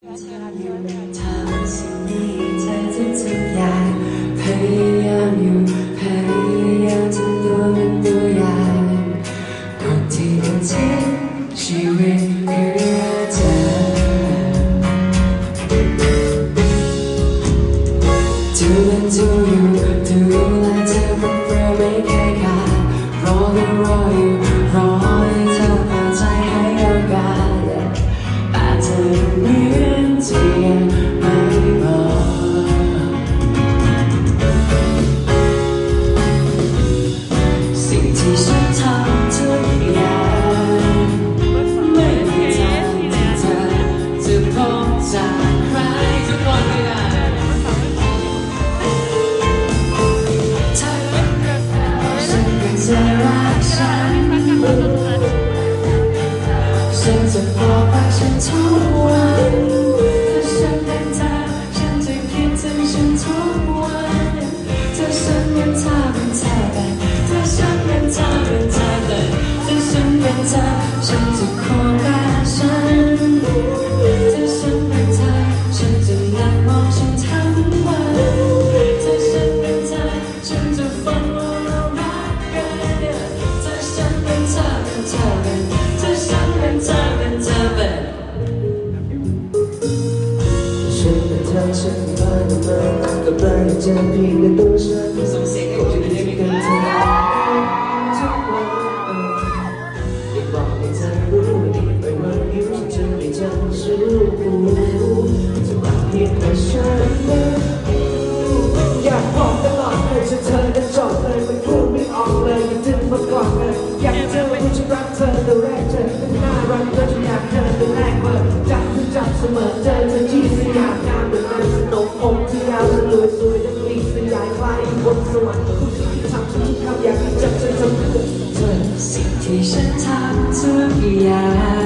ทำสิ่งนี้เธอทุกทุกอย่างพยายามอยู่พยายามทำตัวเป็นตัวอย่างคนที่ต้องทิ้งชีวิตเพื่อเธอดูแลดูอยู่ดูแลเธอเป็นเพื่อไม่เคยขาดรอก็รออยู่รอ ยงให้ผมได้ไหม กัน ค เธ รั อบทุกวันอยากบอกให้เธอรู้ว่าดีไปมากยิ่งฉันจะไม่จำสู้จะรักเพียงแต่ฉันนะอยากบอกตลอดเลยฉันเธอจะจบเลยมันพูดไม่ออกเลยมันถึงมาก่อนเลย ย เสมอเจอเธอที่สยามงามเหมือนนางสนมองที่ยาวสลวยสวยดังลีสยายไฟบนสวรรค์ผู้ที่ทำทุกคำอยากให้จับเธอทำเพื่อเธอสิ่งที่ฉันทำทุกอย่าง